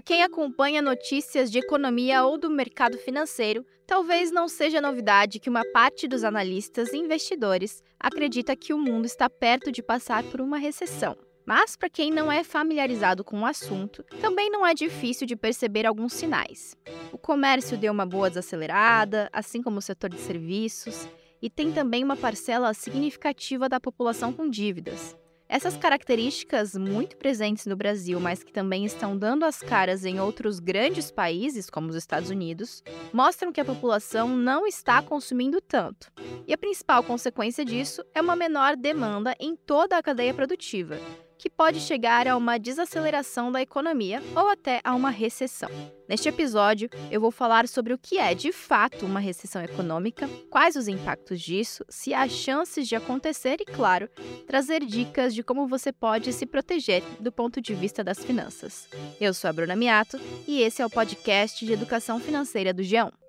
Para quem acompanha notícias de economia ou do mercado financeiro, talvez não seja novidade que uma parte dos analistas e investidores acredita que o mundo está perto de passar por uma recessão. Mas, para quem não é familiarizado com o assunto, também não é difícil de perceber alguns sinais. O comércio deu uma boa desacelerada, assim como o setor de serviços, e tem também uma parcela significativa da população com dívidas. Essas características, muito presentes no Brasil, mas que também estão dando as caras em outros grandes países, como os Estados Unidos, mostram que a população não está consumindo tanto. E a principal consequência disso é uma menor demanda em toda a cadeia produtiva, que pode chegar a uma desaceleração da economia ou até a uma recessão. Neste episódio, eu vou falar sobre o que é de fato uma recessão econômica, quais os impactos disso, se há chances de acontecer e, claro, trazer dicas de como você pode se proteger do ponto de vista das finanças. Eu sou a Bruna Miato e esse é o podcast de educação financeira do G1.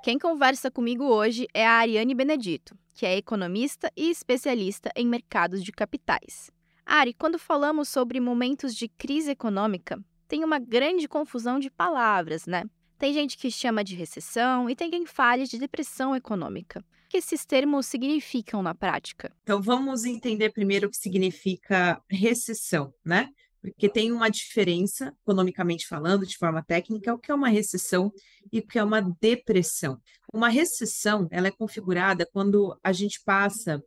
Quem conversa comigo hoje é a Ariane Benedito, que é economista e especialista em mercados de capitais. Ari, quando falamos sobre momentos de crise econômica, tem uma grande confusão de palavras, né? Tem gente que chama de recessão e tem quem fale de depressão econômica. O que esses termos significam na prática? Então, vamos entender primeiro o que significa recessão, né? Porque tem uma diferença, economicamente falando, de forma técnica, o que é uma recessão e o que é uma depressão. Uma recessão, ela é configurada quando a gente passa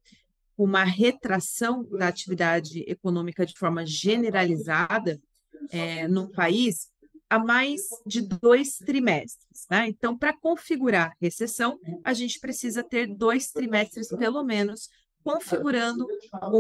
uma retração da atividade econômica de forma generalizada é, num país a mais de dois trimestres. Né? Então, para configurar recessão, a gente precisa ter dois trimestres, pelo menos, configurando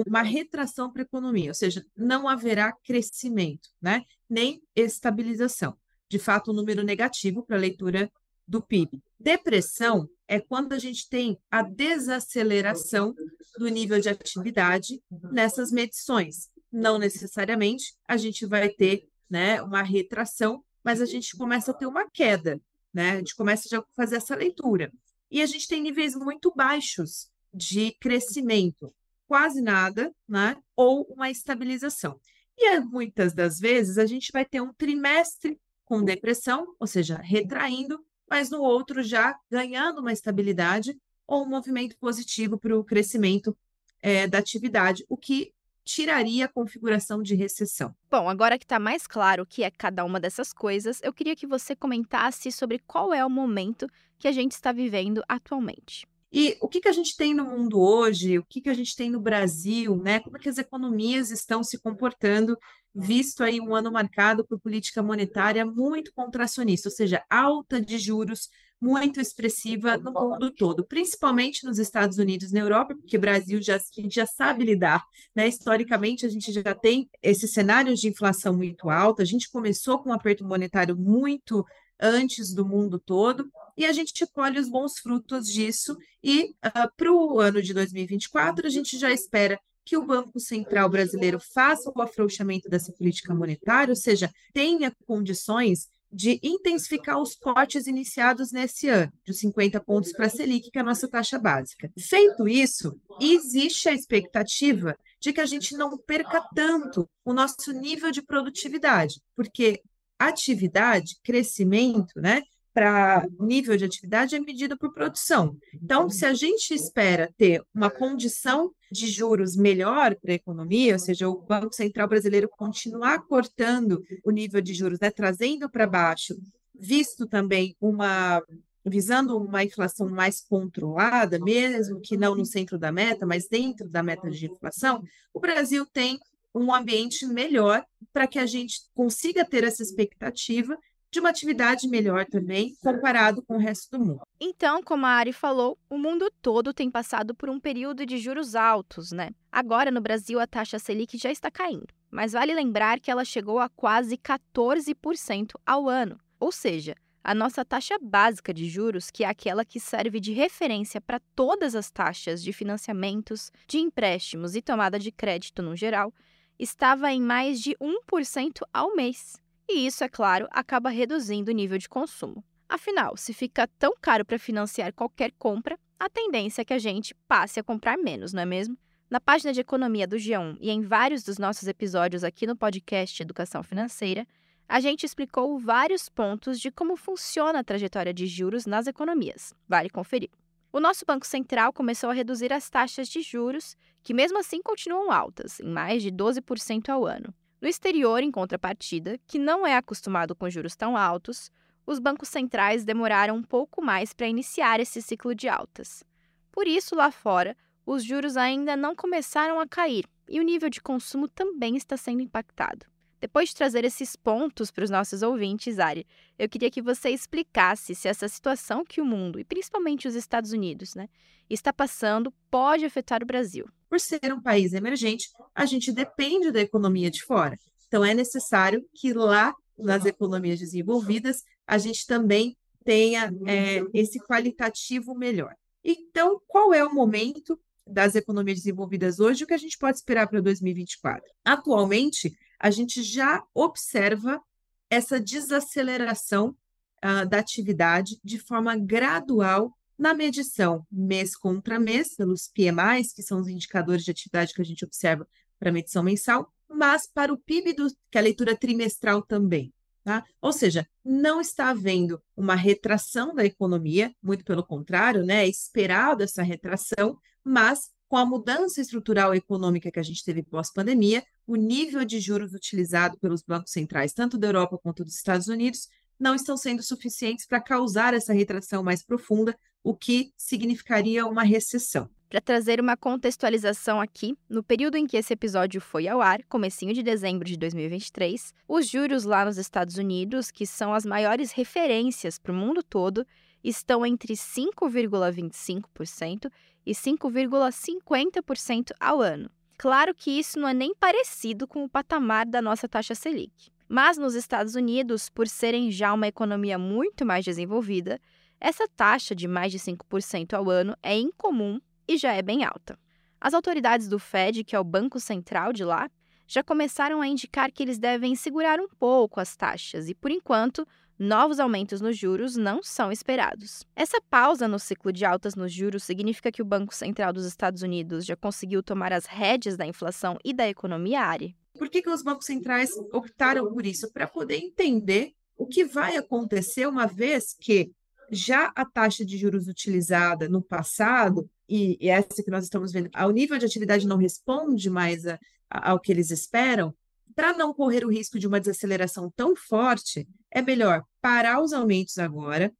uma retração para a economia, ou seja, não haverá crescimento, né? nem estabilização. De fato, um número negativo para a leitura do PIB. Depressão é quando a gente tem a desaceleração do nível de atividade nessas medições. Não necessariamente a gente vai ter né, uma retração, mas a gente começa a ter uma queda, né? A gente começa já a fazer essa leitura. E a gente tem níveis muito baixos de crescimento, quase nada, né? Ou uma estabilização. E é, muitas das vezes a gente vai ter um trimestre com depressão, ou seja, retraindo, mas no outro já ganhando uma estabilidade ou um movimento positivo para o crescimento é, da atividade, o que tiraria a configuração de recessão. Bom, agora que está mais claro o que é cada uma dessas coisas, eu queria que você comentasse sobre qual é o momento que a gente está vivendo atualmente. E o que, que a gente tem no mundo hoje, o que, que a gente tem no Brasil, né? Como é que as economias estão se comportando, visto aí um ano marcado por política monetária muito contracionista, ou seja, alta de juros muito expressiva no mundo todo, principalmente nos Estados Unidos e na Europa, porque o Brasil já, a gente já sabe lidar, né? Historicamente, a gente já tem esses cenários de inflação muito alta, a gente começou com um aperto monetário muito antes do mundo todo, e a gente colhe os bons frutos disso, e uh, ah, para o ano de 2024, a gente já espera que o Banco Central brasileiro faça o afrouxamento dessa política monetária, ou seja, tenha condições de intensificar os cortes iniciados nesse ano, de 50 pontos para a Selic, que é a nossa taxa básica. Feito isso, existe a expectativa de que a gente não perca tanto o nosso nível de produtividade, porque atividade, crescimento, né? Para nível de atividade é medido por produção. Então, se a gente espera ter uma condição de juros melhor para a economia, ou seja, o Banco Central brasileiro continuar cortando o nível de juros, né, trazendo para baixo, visto também uma visando uma inflação mais controlada, mesmo que não no centro da meta, mas dentro da meta de inflação, o Brasil tem um ambiente melhor para que a gente consiga ter essa expectativa de uma atividade melhor também, comparado com o resto do mundo. Então, como a Ari falou, o mundo todo tem passado por um período de juros altos, né? Agora, no Brasil, a taxa Selic já está caindo, mas vale lembrar que ela chegou a quase 14% ao ano. Ou seja, a nossa taxa básica de juros, que é aquela que serve de referência para todas as taxas de financiamentos, de empréstimos e tomada de crédito no geral, estava em mais de 1% ao mês. E isso, é claro, acaba reduzindo o nível de consumo. Afinal, se fica tão caro para financiar qualquer compra, a tendência é que a gente passe a comprar menos, não é mesmo? Na página de economia do G1 e em vários dos nossos episódios aqui no podcast Educação Financeira, a gente explicou vários pontos de como funciona a trajetória de juros nas economias. Vale conferir. O nosso Banco Central começou a reduzir as taxas de juros, que mesmo assim continuam altas, em mais de 12% ao ano. No exterior, em contrapartida, que não é acostumado com juros tão altos, os bancos centrais demoraram um pouco mais para iniciar esse ciclo de altas. Por isso, lá fora, os juros ainda não começaram a cair e o nível de consumo também está sendo impactado. Depois de trazer esses pontos para os nossos ouvintes, Ari, eu queria que você explicasse se essa situação que o mundo, e principalmente os Estados Unidos, né, está passando pode afetar o Brasil. Por ser um país emergente, a gente depende da economia de fora. Então, é necessário que lá, nas economias desenvolvidas, a gente também tenha é, esse qualitativo melhor. Então, qual é o momento das economias desenvolvidas hoje, o que a gente pode esperar para 2024? Atualmente, a gente já observa essa desaceleração uh, da atividade de forma gradual na medição mês contra mês, pelos PMIs, que são os indicadores de atividade que a gente observa para medição mensal, mas para o PIB, do, que é a leitura trimestral também. Tá? Ou seja, não está havendo uma retração da economia, muito pelo contrário, né? é esperado essa retração, mas com a mudança estrutural econômica que a gente teve pós-pandemia, o nível de juros utilizado pelos bancos centrais, tanto da Europa quanto dos Estados Unidos, não estão sendo suficientes para causar essa retração mais profunda, o que significaria uma recessão. Para trazer uma contextualização aqui, no período em que esse episódio foi ao ar, comecinho de dezembro de 2023, os juros lá nos Estados Unidos, que são as maiores referências para o mundo todo, estão entre 5,25% e 5,50% ao ano. Claro que isso não é nem parecido com o patamar da nossa taxa Selic. Mas nos Estados Unidos, por serem já uma economia muito mais desenvolvida, essa taxa de mais de 5% ao ano é incomum e já é bem alta. As autoridades do Fed, que é o banco central de lá, já começaram a indicar que eles devem segurar um pouco as taxas e, por enquanto, novos aumentos nos juros não são esperados. Essa pausa no ciclo de altas nos juros significa que o Banco Central dos Estados Unidos já conseguiu tomar as rédeas da inflação e da economia, Ari? Por que, que os bancos centrais optaram por isso? Para poder entender o que vai acontecer uma vez que já a taxa de juros utilizada no passado, e, e essa que nós estamos vendo, ao nível de atividade não responde mais a, a, ao que eles esperam, para não correr o risco de uma desaceleração tão forte, é melhor parar os aumentos agora,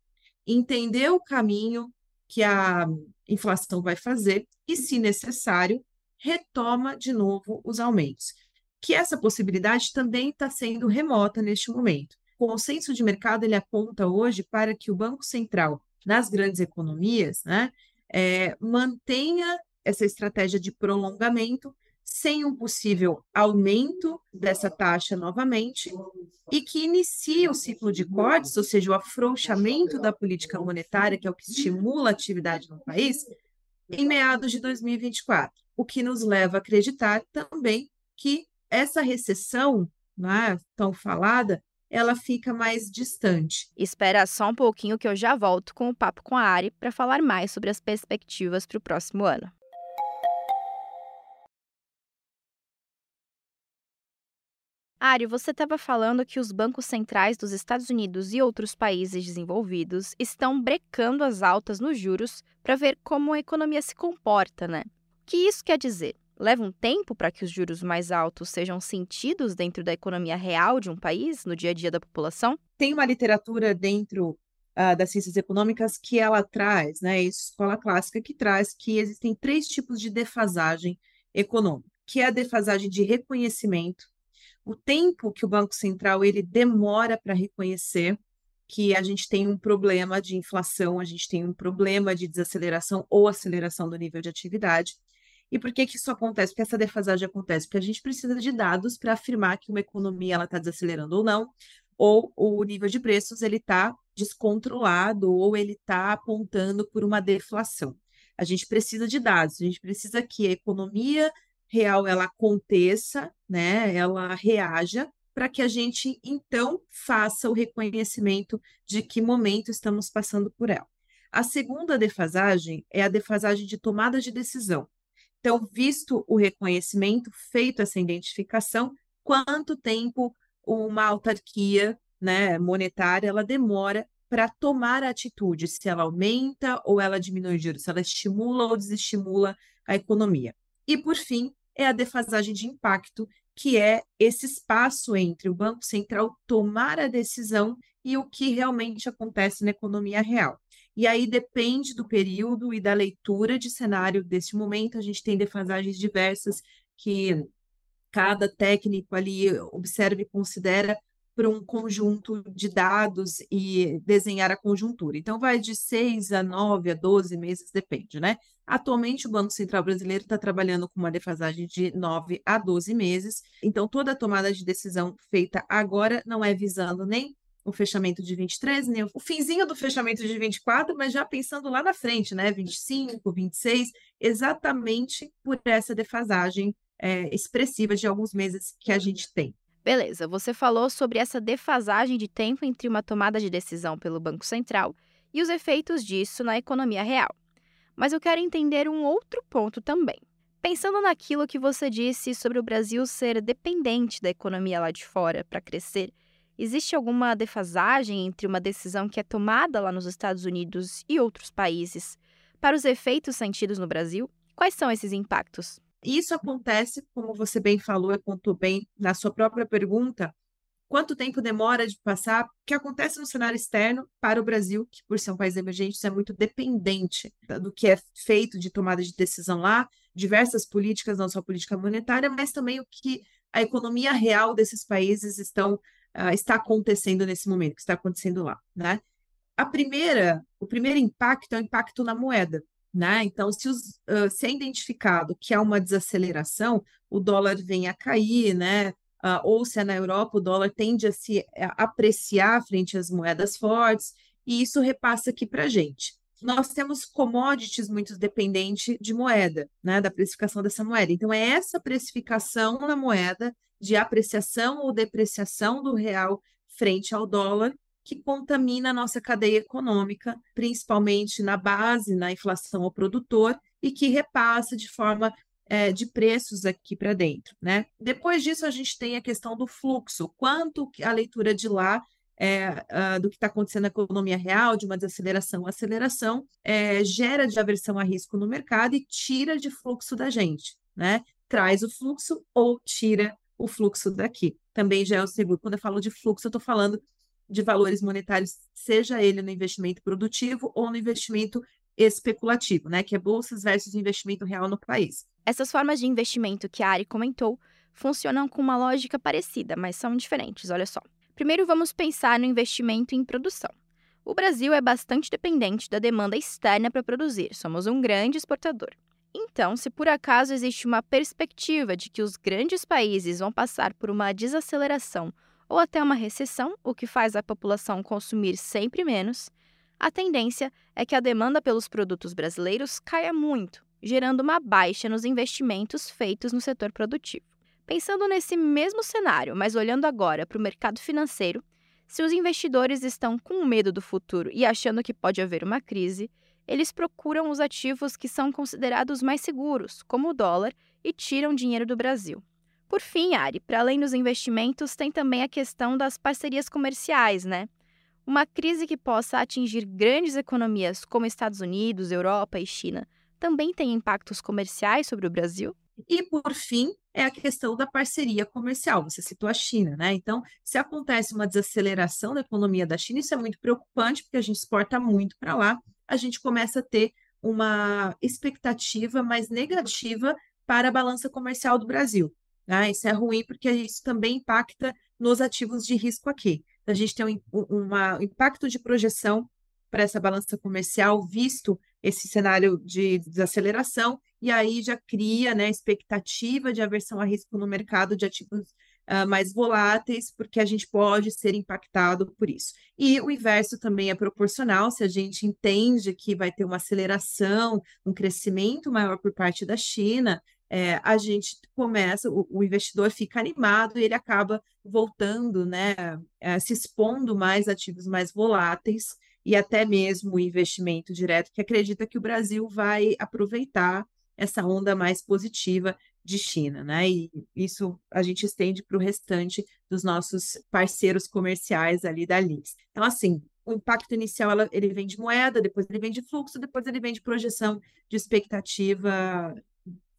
entender o caminho que a inflação vai fazer e, se necessário, retoma de novo os aumentos. Que essa possibilidade também está sendo remota neste momento. O consenso de mercado ele aponta hoje para que o Banco Central, nas grandes economias, né, é, mantenha essa estratégia de prolongamento sem um possível aumento dessa taxa novamente e que inicie o ciclo de cortes, ou seja, o afrouxamento da política monetária, que é o que estimula a atividade no país, em meados de 2024, o que nos leva a acreditar também que essa recessão né, tão falada ela fica mais distante. Espera só um pouquinho que eu já volto com o papo com a Ari para falar mais sobre as perspectivas para o próximo ano. Ari, você estava falando que os bancos centrais dos Estados Unidos e outros países desenvolvidos estão brecando as altas nos juros para ver como a economia se comporta, né? O que isso quer dizer? Leva um tempo para que os juros mais altos sejam sentidos dentro da economia real de um país, no dia a dia da população? Tem uma literatura dentro uh, das ciências econômicas que ela traz, né, escola clássica que traz que existem três tipos de defasagem econômica, que é a defasagem de reconhecimento, o tempo que o Banco Central ele demora para reconhecer que a gente tem um problema de inflação, a gente tem um problema de desaceleração ou aceleração do nível de atividade. E por que, que isso acontece? Porque essa defasagem acontece? Porque a gente precisa de dados para afirmar que uma economia está desacelerando ou não, ou o nível de preços ele está descontrolado ou ele está apontando por uma deflação. A gente precisa de dados, a gente precisa que a economia real ela aconteça, né, ela reaja para que a gente então faça o reconhecimento de que momento estamos passando por ela. A segunda defasagem é a defasagem de tomada de decisão. Então, visto o reconhecimento, feito essa identificação, quanto tempo uma autarquia né, monetária ela demora para tomar a atitude, se ela aumenta ou ela diminui o juros, se ela estimula ou desestimula a economia. E, por fim, é a defasagem de impacto, que é esse espaço entre o Banco Central tomar a decisão e o que realmente acontece na economia real. E aí depende do período e da leitura de cenário desse momento. A gente tem defasagens diversas que cada técnico ali observa e considera para um conjunto de dados e desenhar a conjuntura. Então, vai de 6 a 9 a 12 meses, depende, né? Atualmente, o Banco Central Brasileiro está trabalhando com uma defasagem de 9 a 12 meses. Então, toda a tomada de decisão feita agora não é visando nem o fechamento de 23, nem o finzinho do fechamento de 24, mas já pensando lá na frente, né? 25, 26, exatamente por essa defasagem é, expressiva de alguns meses que a gente tem. Beleza, você falou sobre essa defasagem de tempo entre uma tomada de decisão pelo Banco Central e os efeitos disso na economia real. Mas eu quero entender um outro ponto também. Pensando naquilo que você disse sobre o Brasil ser dependente da economia lá de fora para crescer, existe alguma defasagem entre uma decisão que é tomada lá nos Estados Unidos e outros países para os efeitos sentidos no Brasil? Quais são esses impactos? Isso acontece, como você bem falou e contou bem na sua própria pergunta, quanto tempo demora de passar, que acontece no cenário externo para o Brasil, que por ser um país emergente é muito dependente do que é feito de tomada de decisão lá, diversas políticas, não só política monetária, mas também o que a economia real desses países estão, uh, está acontecendo nesse momento, que está acontecendo lá, né? A primeira, o primeiro impacto é o impacto na moeda. Né? Então, se, os, uh, se é identificado que há uma desaceleração, o dólar vem a cair, né? Uh, ou se é na Europa, o dólar tende a se apreciar frente às moedas fortes, e isso repassa aqui para a gente. Nós temos commodities muito dependentes de moeda, né? Da precificação dessa moeda. Então, é essa precificação na moeda de apreciação ou depreciação do real frente ao dólar que contamina a nossa cadeia econômica, principalmente na base, na inflação ao produtor, e que repassa de forma é, de preços aqui para dentro. Né? Depois disso, a gente tem a questão do fluxo, quanto a leitura de lá é, do que está acontecendo na economia real, de uma desaceleração, aceleração, é, gera de aversão a risco no mercado e tira de fluxo da gente, né? Traz o fluxo ou tira o fluxo daqui. Também já é o segundo. Quando eu falo de fluxo, eu estou falando de valores monetários, seja ele no investimento produtivo ou no investimento especulativo, né, que é bolsas versus investimento real no país. Essas formas de investimento que a Ari comentou funcionam com uma lógica parecida, mas são diferentes, olha só. Primeiro vamos pensar no investimento em produção. O Brasil é bastante dependente da demanda externa para produzir, somos um grande exportador. Então, se por acaso existe uma perspectiva de que os grandes países vão passar por uma desaceleração ou até uma recessão, o que faz a população consumir sempre menos, a tendência é que a demanda pelos produtos brasileiros caia muito, gerando uma baixa nos investimentos feitos no setor produtivo. Pensando nesse mesmo cenário, mas olhando agora para o mercado financeiro, se os investidores estão com medo do futuro e achando que pode haver uma crise, eles procuram os ativos que são considerados mais seguros, como o dólar, e tiram dinheiro do Brasil. Por fim, Ari, para além dos investimentos, tem também a questão das parcerias comerciais, né? Uma crise que possa atingir grandes economias como Estados Unidos, Europa e China também tem impactos comerciais sobre o Brasil? E, por fim, é a questão da parceria comercial. Você citou a China, né? Então, se acontece uma desaceleração da economia da China, isso é muito preocupante, porque a gente exporta muito para lá, a gente começa a ter uma expectativa mais negativa para a balança comercial do Brasil. Né? Isso é ruim porque isso também impacta nos ativos de risco aqui. Então, a gente tem um, um impacto de projeção para essa balança comercial, visto esse cenário de desaceleração, e aí já cria né, expectativa de aversão a risco no mercado de ativos uh, mais voláteis, porque a gente pode ser impactado por isso. E o inverso também é proporcional, se a gente entende que vai ter uma aceleração, um crescimento maior por parte da China, é, a gente começa, o, o, investidor fica animado e ele acaba voltando, né, é, se expondo mais ativos mais voláteis e até mesmo o investimento direto, que acredita que o Brasil vai aproveitar essa onda mais positiva de China, né? E isso a gente estende para o restante dos nossos parceiros comerciais ali da LIS. Então, assim, o impacto inicial ela, ele vem de moeda, depois ele vem de fluxo, depois ele vem de projeção de expectativa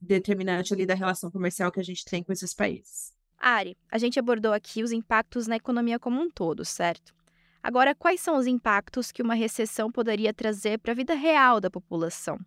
determinante ali da relação comercial que a gente tem com esses países. Ari, a gente abordou aqui os impactos na economia como um todo, certo? Agora, quais são os impactos que uma recessão poderia trazer para a vida real da população?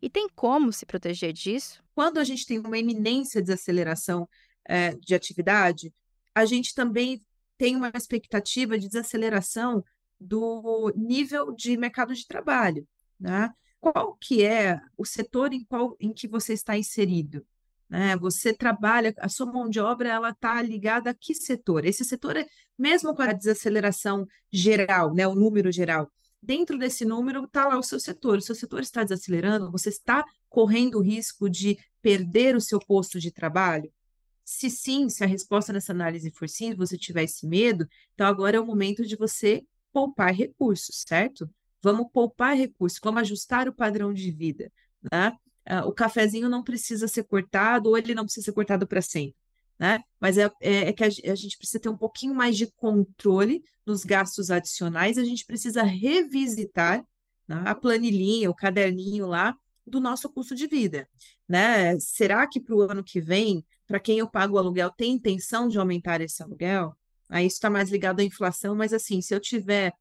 E tem como se proteger disso? Quando a gente tem uma iminência de desaceleração é, de atividade, a gente também tem uma expectativa de desaceleração do nível de mercado de trabalho, né? Qual que é o setor em, qual, em que você está inserido? Né? Você trabalha, a sua mão de obra ela está ligada a que setor? Esse setor é mesmo com a desaceleração geral, né, o número geral, dentro desse número está lá o seu setor. O seu setor está desacelerando, você está correndo o risco de perder o seu posto de trabalho? Se sim, se a resposta nessa análise for sim, você tiver esse medo, então agora é o momento de você poupar recursos, certo? Vamos poupar recursos, vamos ajustar o padrão de vida, né? Uh, o cafezinho não precisa ser cortado ou ele não precisa ser cortado para sempre né? Mas é, é, é que a, a, gente precisa ter um pouquinho mais de controle nos gastos adicionais, a gente precisa revisitar né, a planilhinha, o caderninho lá do nosso custo de vida, né? Será que para o ano que vem, para quem eu pago o aluguel, tem intenção de aumentar esse aluguel? Aí isso está mais ligado à inflação, mas assim, se eu tiver,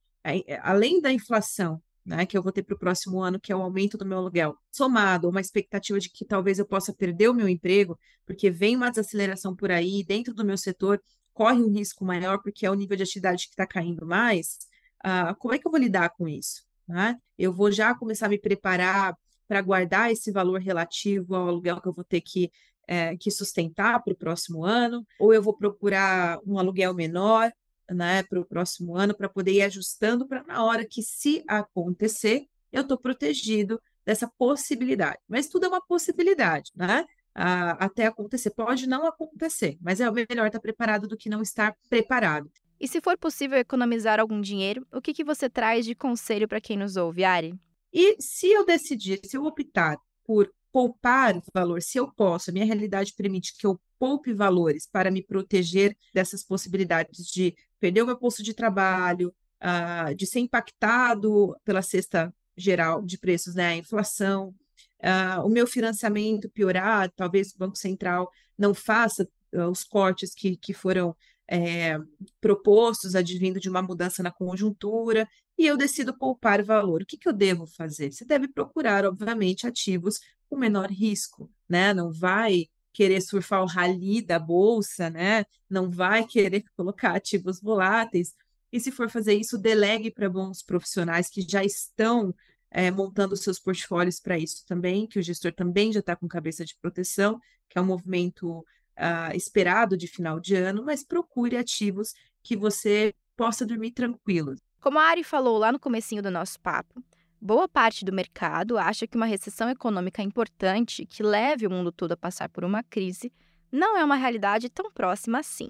além da inflação, né, que eu vou ter para o próximo ano, que é o aumento do meu aluguel, somado a uma expectativa de que talvez eu possa perder o meu emprego, porque vem uma desaceleração por aí, dentro do meu setor corre um risco maior, porque é o nível de atividade que está caindo mais, uh, como é que eu vou lidar com isso? Né? Eu vou já começar a me preparar para guardar esse valor relativo ao aluguel que eu vou ter que, é, que sustentar para o próximo ano, ou eu vou procurar um aluguel menor, né, para o próximo ano, para poder ir ajustando para na hora que, se acontecer, eu estou protegido dessa possibilidade. Mas tudo é uma possibilidade, né? Até acontecer. Pode não acontecer, mas é melhor estar preparado do que não estar preparado. E se for possível economizar algum dinheiro, o que, que você traz de conselho para quem nos ouve, Ari? E se eu decidir, se eu optar por poupar valor, se eu posso, a minha realidade permite que eu poupe valores para me proteger dessas possibilidades de perder o meu posto de trabalho, uh, de ser impactado pela cesta geral de preços, né, a inflação, uh, o meu financiamento piorar, talvez o Banco Central não faça uh, os cortes que, que foram é, propostos advindo de uma mudança na conjuntura, e eu decido poupar valor. O que, que eu devo fazer? Você deve procurar, obviamente, ativos com menor risco, né? Não vai querer surfar o rally da bolsa, né? Não vai querer colocar ativos voláteis. E se for fazer isso, delegue para bons profissionais que já estão é, montando seus portfólios para isso também, que o gestor também já está com cabeça de proteção, que é um movimento uh, esperado de final de ano, mas procure ativos que você possa dormir tranquilo. Como a Ari falou lá no comecinho do nosso papo, Boa parte do mercado acha que uma recessão econômica importante, que leve o mundo todo a passar por uma crise, não é uma realidade tão próxima assim.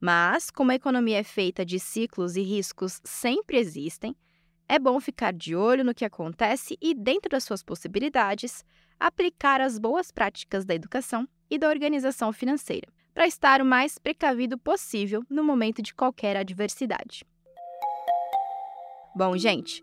Mas, como a economia é feita de ciclos e riscos sempre existem, é bom ficar de olho no que acontece e, dentro das suas possibilidades, aplicar as boas práticas da educação e da organização financeira, para estar o mais precavido possível no momento de qualquer adversidade. Bom, gente,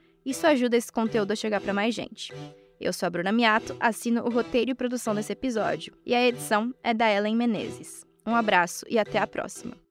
isso ajuda esse conteúdo a chegar para mais gente. Eu sou a Bruna Miato, assino o roteiro e produção desse episódio, e a edição é da Ellen Menezes. Um abraço e até a próxima!